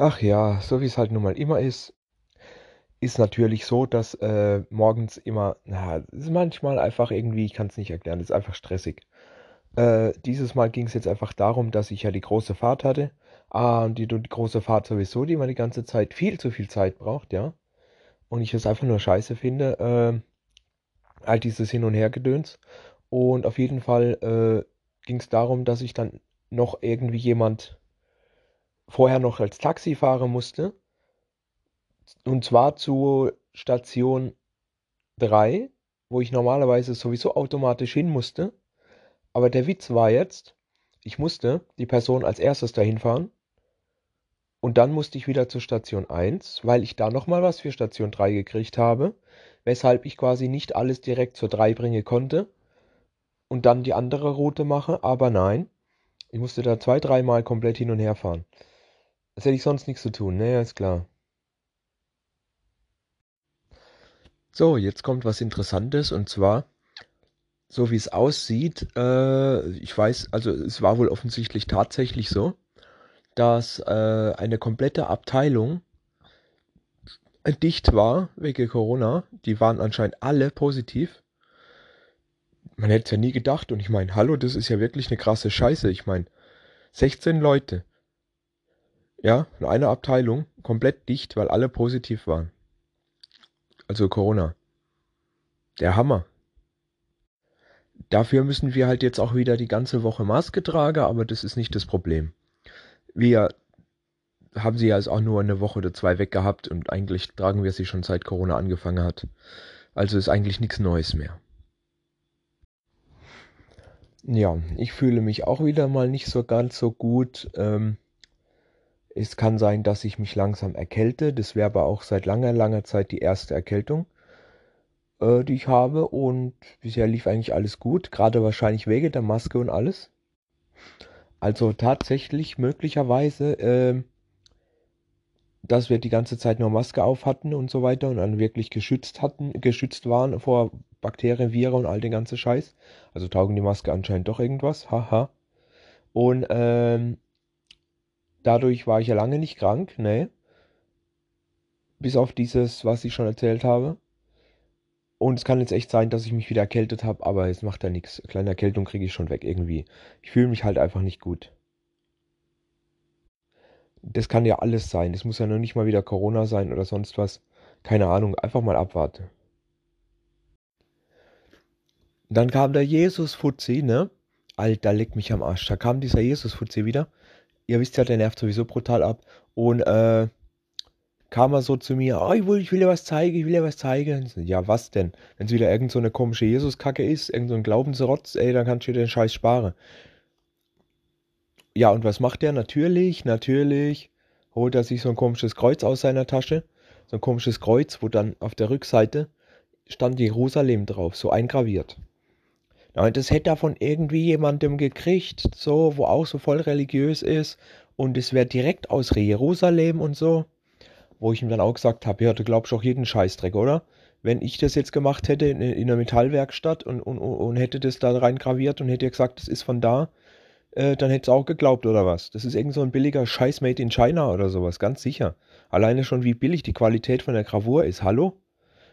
Ach ja, so wie es halt nun mal immer ist, ist natürlich so, dass äh, morgens immer, na, ist manchmal einfach irgendwie, ich kann es nicht erklären, ist einfach stressig. Äh, dieses Mal ging es jetzt einfach darum, dass ich ja die große Fahrt hatte. Ah, die, die große Fahrt sowieso, die man die ganze Zeit viel zu viel Zeit braucht, ja. Und ich es einfach nur scheiße finde, äh, all dieses Hin- und Hergedöns. Und auf jeden Fall äh, ging es darum, dass ich dann noch irgendwie jemand vorher noch als Taxi fahren musste. Und zwar zu Station 3, wo ich normalerweise sowieso automatisch hin musste. Aber der Witz war jetzt, ich musste die Person als erstes dahin fahren. Und dann musste ich wieder zur Station 1, weil ich da nochmal was für Station 3 gekriegt habe. Weshalb ich quasi nicht alles direkt zur 3 bringen konnte. Und dann die andere Route mache. Aber nein, ich musste da zwei, dreimal komplett hin und her fahren. Das hätte ich sonst nichts zu tun, ne, ist klar. So, jetzt kommt was Interessantes und zwar, so wie es aussieht, äh, ich weiß, also es war wohl offensichtlich tatsächlich so, dass äh, eine komplette Abteilung dicht war wegen Corona. Die waren anscheinend alle positiv. Man hätte es ja nie gedacht und ich meine, hallo, das ist ja wirklich eine krasse Scheiße. Ich meine, 16 Leute ja, in einer Abteilung komplett dicht, weil alle positiv waren. Also Corona. Der Hammer. Dafür müssen wir halt jetzt auch wieder die ganze Woche Maske tragen, aber das ist nicht das Problem. Wir haben sie ja also auch nur eine Woche oder zwei weg gehabt und eigentlich tragen wir sie schon seit Corona angefangen hat. Also ist eigentlich nichts Neues mehr. Ja, ich fühle mich auch wieder mal nicht so ganz so gut. Ähm, es kann sein, dass ich mich langsam erkälte. Das wäre aber auch seit langer, langer Zeit die erste Erkältung, äh, die ich habe. Und bisher lief eigentlich alles gut. Gerade wahrscheinlich wegen der Maske und alles. Also tatsächlich möglicherweise, äh, dass wir die ganze Zeit nur Maske auf hatten und so weiter und dann wirklich geschützt hatten, geschützt waren vor Bakterien, Viren und all den ganzen Scheiß. Also taugen die Maske anscheinend doch irgendwas. Haha. Und ähm, Dadurch war ich ja lange nicht krank, ne? Bis auf dieses, was ich schon erzählt habe. Und es kann jetzt echt sein, dass ich mich wieder erkältet habe, aber es macht ja nichts. Kleine Erkältung kriege ich schon weg irgendwie. Ich fühle mich halt einfach nicht gut. Das kann ja alles sein. Es muss ja noch nicht mal wieder Corona sein oder sonst was. Keine Ahnung, einfach mal abwarten. Dann kam der Jesus-Fuzzi, ne? Alter, leck mich am Arsch. Da kam dieser Jesus-Fuzzi wieder ihr wisst ja, der nervt sowieso brutal ab. Und äh, kam er so zu mir, oh, ich will, ich will dir was zeigen, ich will dir was zeigen. So, ja, was denn? Wenn es wieder irgend so eine komische Jesus-Kacke ist, irgend so ein Glaubensrotz, ey, dann kannst du dir den Scheiß sparen. Ja, und was macht der? Natürlich, natürlich holt er sich so ein komisches Kreuz aus seiner Tasche. So ein komisches Kreuz, wo dann auf der Rückseite stand Jerusalem drauf, so eingraviert. Ja, das hätte er von irgendwie jemandem gekriegt, so, wo auch so voll religiös ist. Und es wäre direkt aus Jerusalem und so. Wo ich ihm dann auch gesagt habe, ja, du glaubst auch jeden Scheißdreck, oder? Wenn ich das jetzt gemacht hätte in, in einer Metallwerkstatt und, und, und hätte das da rein graviert und hätte gesagt, das ist von da, äh, dann hätte es auch geglaubt, oder was? Das ist irgend so ein billiger Scheiß made in China oder sowas, ganz sicher. Alleine schon, wie billig die Qualität von der Gravur ist. Hallo?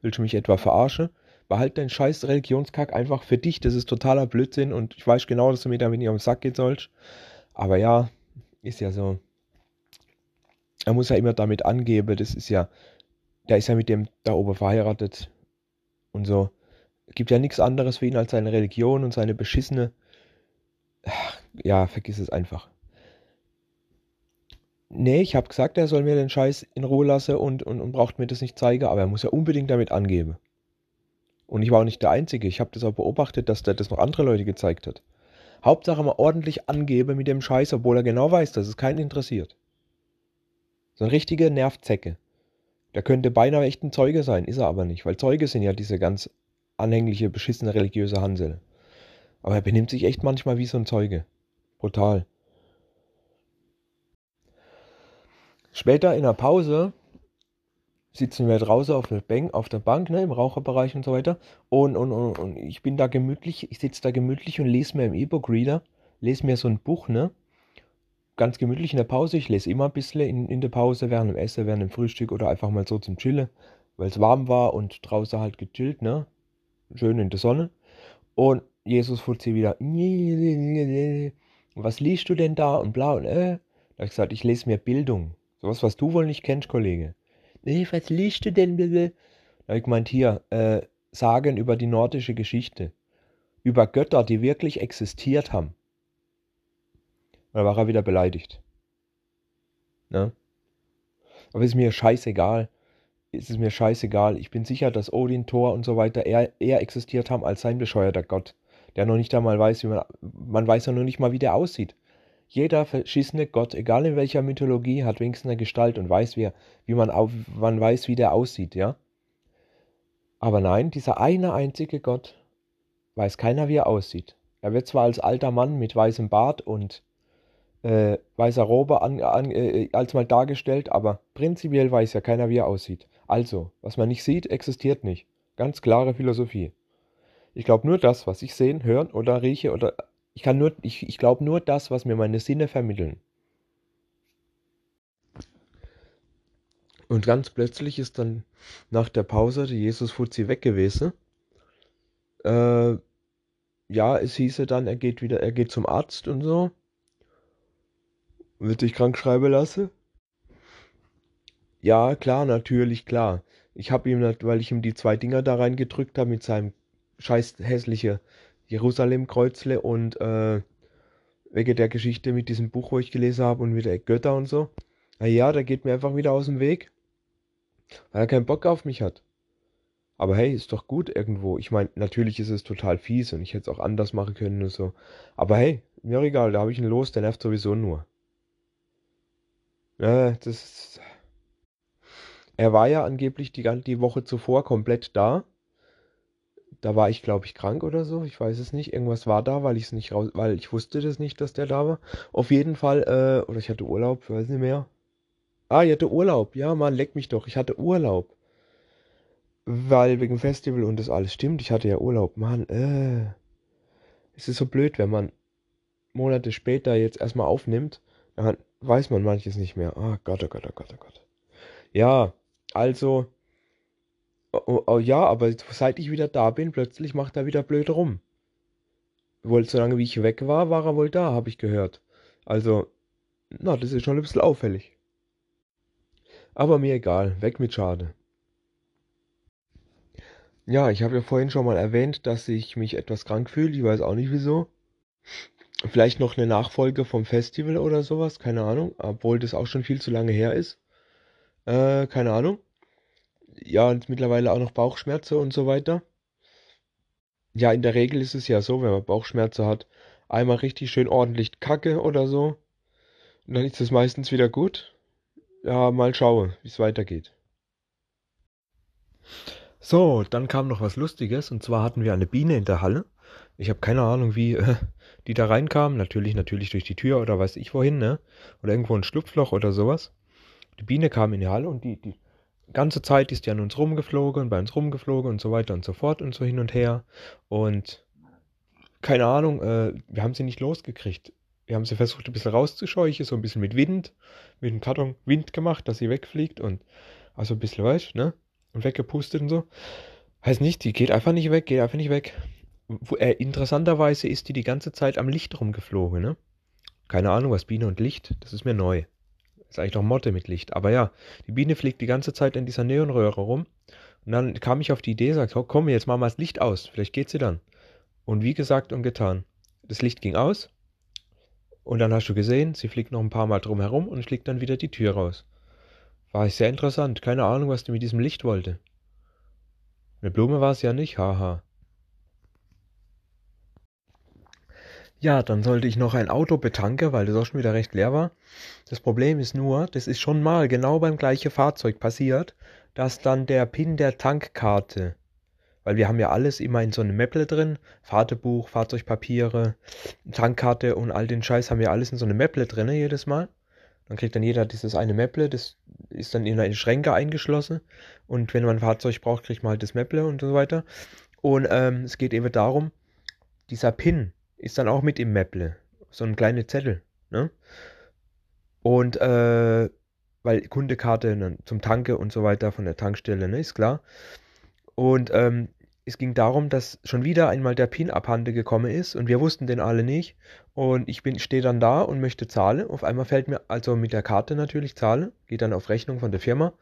Willst du mich etwa verarschen? Behalt deinen scheiß Religionskack einfach für dich. Das ist totaler Blödsinn und ich weiß genau, dass du mir damit nicht auf den Sack gehen sollst. Aber ja, ist ja so. Er muss ja immer damit angeben, das ist ja, der ist ja mit dem da oben verheiratet und so. Gibt ja nichts anderes für ihn als seine Religion und seine beschissene. Ja, vergiss es einfach. Nee, ich habe gesagt, er soll mir den Scheiß in Ruhe lassen und, und, und braucht mir das nicht zeigen, aber er muss ja unbedingt damit angeben. Und ich war auch nicht der Einzige. Ich habe das auch beobachtet, dass der das noch andere Leute gezeigt hat. Hauptsache mal ordentlich angebe mit dem Scheiß, obwohl er genau weiß, dass es keinen interessiert. So ein richtiger Nervzecke. Der könnte beinahe echt ein Zeuge sein, ist er aber nicht, weil Zeuge sind ja diese ganz anhängliche, beschissene religiöse Hansel. Aber er benimmt sich echt manchmal wie so ein Zeuge. Brutal. Später in der Pause sitzen wir draußen auf der Bank, auf der Bank, ne, im Raucherbereich und so weiter. Und, und, und, und ich bin da gemütlich, ich sitze da gemütlich und lese mir im E-Book-Reader, lese mir so ein Buch, ne? ganz gemütlich in der Pause. Ich lese immer ein bisschen in, in der Pause, während dem Essen, während dem Frühstück oder einfach mal so zum Chillen, weil es warm war und draußen halt gechillt, ne? Schön in der Sonne. Und Jesus sie wieder. Was liest du denn da? Und bla und äh. Da habe ich gesagt, ich lese mir Bildung. Sowas, was du wohl nicht kennst, Kollege. Nee, was liest du denn? Da habe ich gemeint, hier, äh, Sagen über die nordische Geschichte. Über Götter, die wirklich existiert haben. Und dann war er wieder beleidigt. Ne? Aber ist mir scheißegal. Ist es mir scheißegal. Ich bin sicher, dass Odin, Thor und so weiter eher, eher existiert haben als sein bescheuerter Gott. Der noch nicht einmal weiß, wie man. Man weiß ja noch nicht mal, wie der aussieht. Jeder verschissene Gott, egal in welcher Mythologie, hat wenigstens eine Gestalt und weiß, wie, wie man, auf, man weiß, wie der aussieht, ja? Aber nein, dieser eine einzige Gott weiß keiner, wie er aussieht. Er wird zwar als alter Mann mit weißem Bart und äh, weißer Robe an, an, äh, als mal dargestellt, aber prinzipiell weiß ja keiner, wie er aussieht. Also, was man nicht sieht, existiert nicht. Ganz klare Philosophie. Ich glaube nur das, was ich sehen, hören oder rieche oder ich kann nur, ich, ich glaube nur das, was mir meine Sinne vermitteln. Und ganz plötzlich ist dann nach der Pause die Jesus-Fuzzi weg gewesen. Äh, ja, es hieße dann, er geht wieder, er geht zum Arzt und so wird sich krank schreiben lassen? Ja, klar, natürlich, klar. Ich habe ihm, weil ich ihm die zwei Dinger da reingedrückt habe mit seinem scheiß hässliche Jerusalem-Kreuzle und äh, wegen der Geschichte mit diesem Buch, wo ich gelesen habe und mit der Götter und so. Na ja, der geht mir einfach wieder aus dem Weg, weil er keinen Bock auf mich hat. Aber hey, ist doch gut irgendwo. Ich meine, natürlich ist es total fies und ich hätte es auch anders machen können und so. Aber hey, mir egal, da habe ich ihn los, der nervt sowieso nur. Ja, das. Er war ja angeblich die, die Woche zuvor komplett da. Da war ich, glaube ich, krank oder so. Ich weiß es nicht. Irgendwas war da, weil ich es nicht raus, weil ich wusste das nicht, dass der da war. Auf jeden Fall, äh, oder ich hatte Urlaub, weiß nicht mehr. Ah, ich hatte Urlaub. Ja, Mann, leck mich doch. Ich hatte Urlaub. Weil wegen Festival und das alles stimmt. Ich hatte ja Urlaub. Mann, äh. Es ist so blöd, wenn man Monate später jetzt erstmal aufnimmt. Dann weiß man manches nicht mehr. Oh Gott, oh Gott, oh Gott, oh Gott. Ja, also, oh, oh, ja, aber seit ich wieder da bin, plötzlich macht er wieder blöd rum. Wohl, solange wie ich weg war, war er wohl da, habe ich gehört. Also, na, das ist schon ein bisschen auffällig. Aber mir egal, weg mit Schade. Ja, ich habe ja vorhin schon mal erwähnt, dass ich mich etwas krank fühle. Ich weiß auch nicht wieso. Vielleicht noch eine Nachfolge vom Festival oder sowas, keine Ahnung, obwohl das auch schon viel zu lange her ist. Äh, keine Ahnung. Ja, und mittlerweile auch noch Bauchschmerzen und so weiter. Ja, in der Regel ist es ja so, wenn man Bauchschmerzen hat, einmal richtig schön ordentlich Kacke oder so. Und dann ist es meistens wieder gut. Ja, mal schauen, wie es weitergeht. So, dann kam noch was Lustiges und zwar hatten wir eine Biene in der Halle. Ich habe keine Ahnung, wie äh, die da reinkamen. Natürlich, natürlich durch die Tür oder weiß ich wohin, ne? Oder irgendwo ein Schlupfloch oder sowas. Die Biene kam in die Halle und die, die ganze Zeit ist die an uns rumgeflogen und bei uns rumgeflogen und so weiter und so fort und so hin und her. Und keine Ahnung, äh, wir haben sie nicht losgekriegt. Wir haben sie versucht, ein bisschen rauszuscheuchen, so ein bisschen mit Wind, mit dem Karton Wind gemacht, dass sie wegfliegt und also ein bisschen, weißt ne? Und weggepustet und so. Heißt nicht, die geht einfach nicht weg, geht einfach nicht weg äh, interessanterweise ist die die ganze Zeit am Licht rumgeflogen, ne? Keine Ahnung, was Biene und Licht, das ist mir neu. Ist eigentlich doch Motte mit Licht. Aber ja, die Biene fliegt die ganze Zeit in dieser Neonröhre rum. Und dann kam ich auf die Idee, sagt, oh, komm, jetzt machen wir das Licht aus. Vielleicht geht sie dann. Und wie gesagt und getan. Das Licht ging aus. Und dann hast du gesehen, sie fliegt noch ein paar Mal drum herum und fliegt dann wieder die Tür raus. War sehr interessant. Keine Ahnung, was die mit diesem Licht wollte. Eine Blume war es ja nicht, haha. Ja, dann sollte ich noch ein Auto betanken, weil das auch schon wieder recht leer war. Das Problem ist nur, das ist schon mal genau beim gleichen Fahrzeug passiert, dass dann der PIN der Tankkarte, weil wir haben ja alles immer in so einem Mäpple drin, Fahrtebuch, Fahrzeugpapiere, Tankkarte und all den Scheiß haben wir alles in so einem Mäpple drin jedes Mal. Dann kriegt dann jeder dieses eine Mäpple, das ist dann in eine Schränke eingeschlossen und wenn man ein Fahrzeug braucht, kriegt man halt das Mäpple und so weiter. Und ähm, es geht eben darum, dieser PIN, ist dann auch mit im Mäpple. So ein kleiner Zettel. Ne? Und äh, weil Kundekarte ne, zum Tanke und so weiter von der Tankstelle, ne, ist klar. Und ähm, es ging darum, dass schon wieder einmal der PIN abhanden gekommen ist und wir wussten den alle nicht. Und ich stehe dann da und möchte zahlen. Auf einmal fällt mir, also mit der Karte natürlich zahle, geht dann auf Rechnung von der Firma.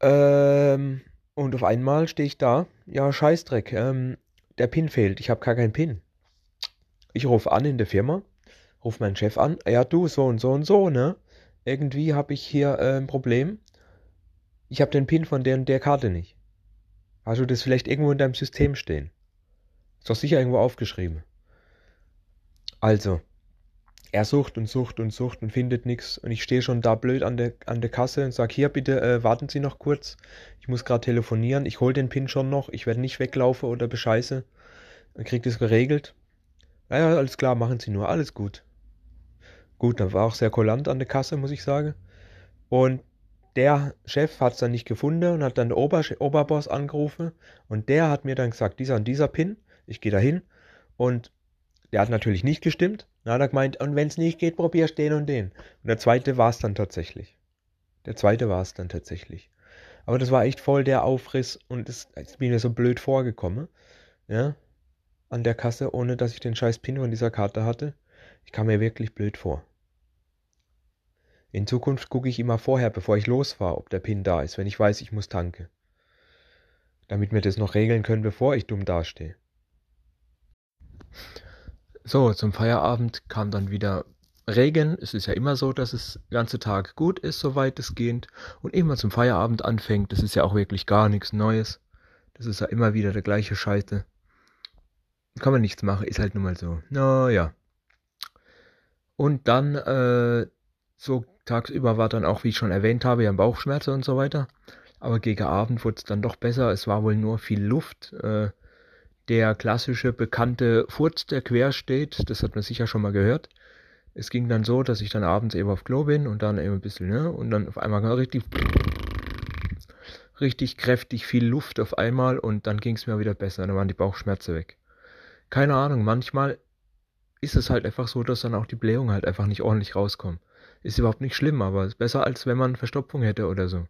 Ähm, und auf einmal stehe ich da, ja, Scheißdreck, ähm, der PIN fehlt, ich habe gar keinen PIN. Ich rufe an in der Firma, rufe meinen Chef an, ja du, so und so und so, ne? Irgendwie habe ich hier äh, ein Problem. Ich habe den PIN von der und der Karte nicht. Hast du das vielleicht irgendwo in deinem System stehen? Ist doch sicher irgendwo aufgeschrieben. Also, er sucht und sucht und sucht und findet nichts. Und ich stehe schon da blöd an der, an der Kasse und sage, hier bitte, äh, warten Sie noch kurz. Ich muss gerade telefonieren. Ich hole den PIN schon noch. Ich werde nicht weglaufen oder bescheiße. Dann kriegt es geregelt. Naja, alles klar, machen Sie nur. Alles gut. Gut, dann war auch sehr kulant an der Kasse, muss ich sagen. Und der Chef hat es dann nicht gefunden und hat dann den Ober Oberboss angerufen und der hat mir dann gesagt, dieser und dieser Pin, ich gehe da hin und der hat natürlich nicht gestimmt. Dann hat er gemeint, und wenn es nicht geht, probierst den und den. Und der zweite war es dann tatsächlich. Der zweite war es dann tatsächlich. Aber das war echt voll der Aufriss und es ist mir so blöd vorgekommen. Ja, an der Kasse, ohne dass ich den scheiß Pin von dieser Karte hatte. Ich kam mir wirklich blöd vor. In Zukunft gucke ich immer vorher, bevor ich losfahre, ob der PIN da ist, wenn ich weiß, ich muss tanken. Damit wir das noch regeln können, bevor ich dumm dastehe. So, zum Feierabend kam dann wieder Regen. Es ist ja immer so, dass es den ganzen Tag gut ist, soweit es geht. Und immer zum Feierabend anfängt, das ist ja auch wirklich gar nichts Neues. Das ist ja immer wieder der gleiche Scheiße. Kann man nichts machen, ist halt nun mal so. Naja. Und dann, äh, so tagsüber war dann auch, wie ich schon erwähnt habe, ja Bauchschmerzen und so weiter. Aber gegen Abend wurde es dann doch besser. Es war wohl nur viel Luft. Äh, der klassische bekannte Furz, der quer steht, das hat man sicher schon mal gehört. Es ging dann so, dass ich dann abends eben auf Klo bin und dann eben ein bisschen, ne, und dann auf einmal richtig, richtig kräftig viel Luft auf einmal und dann ging es mir wieder besser. Dann waren die Bauchschmerzen weg. Keine Ahnung, manchmal ist es halt einfach so, dass dann auch die Blähungen halt einfach nicht ordentlich rauskommen. Ist überhaupt nicht schlimm, aber ist besser, als wenn man Verstopfung hätte oder so.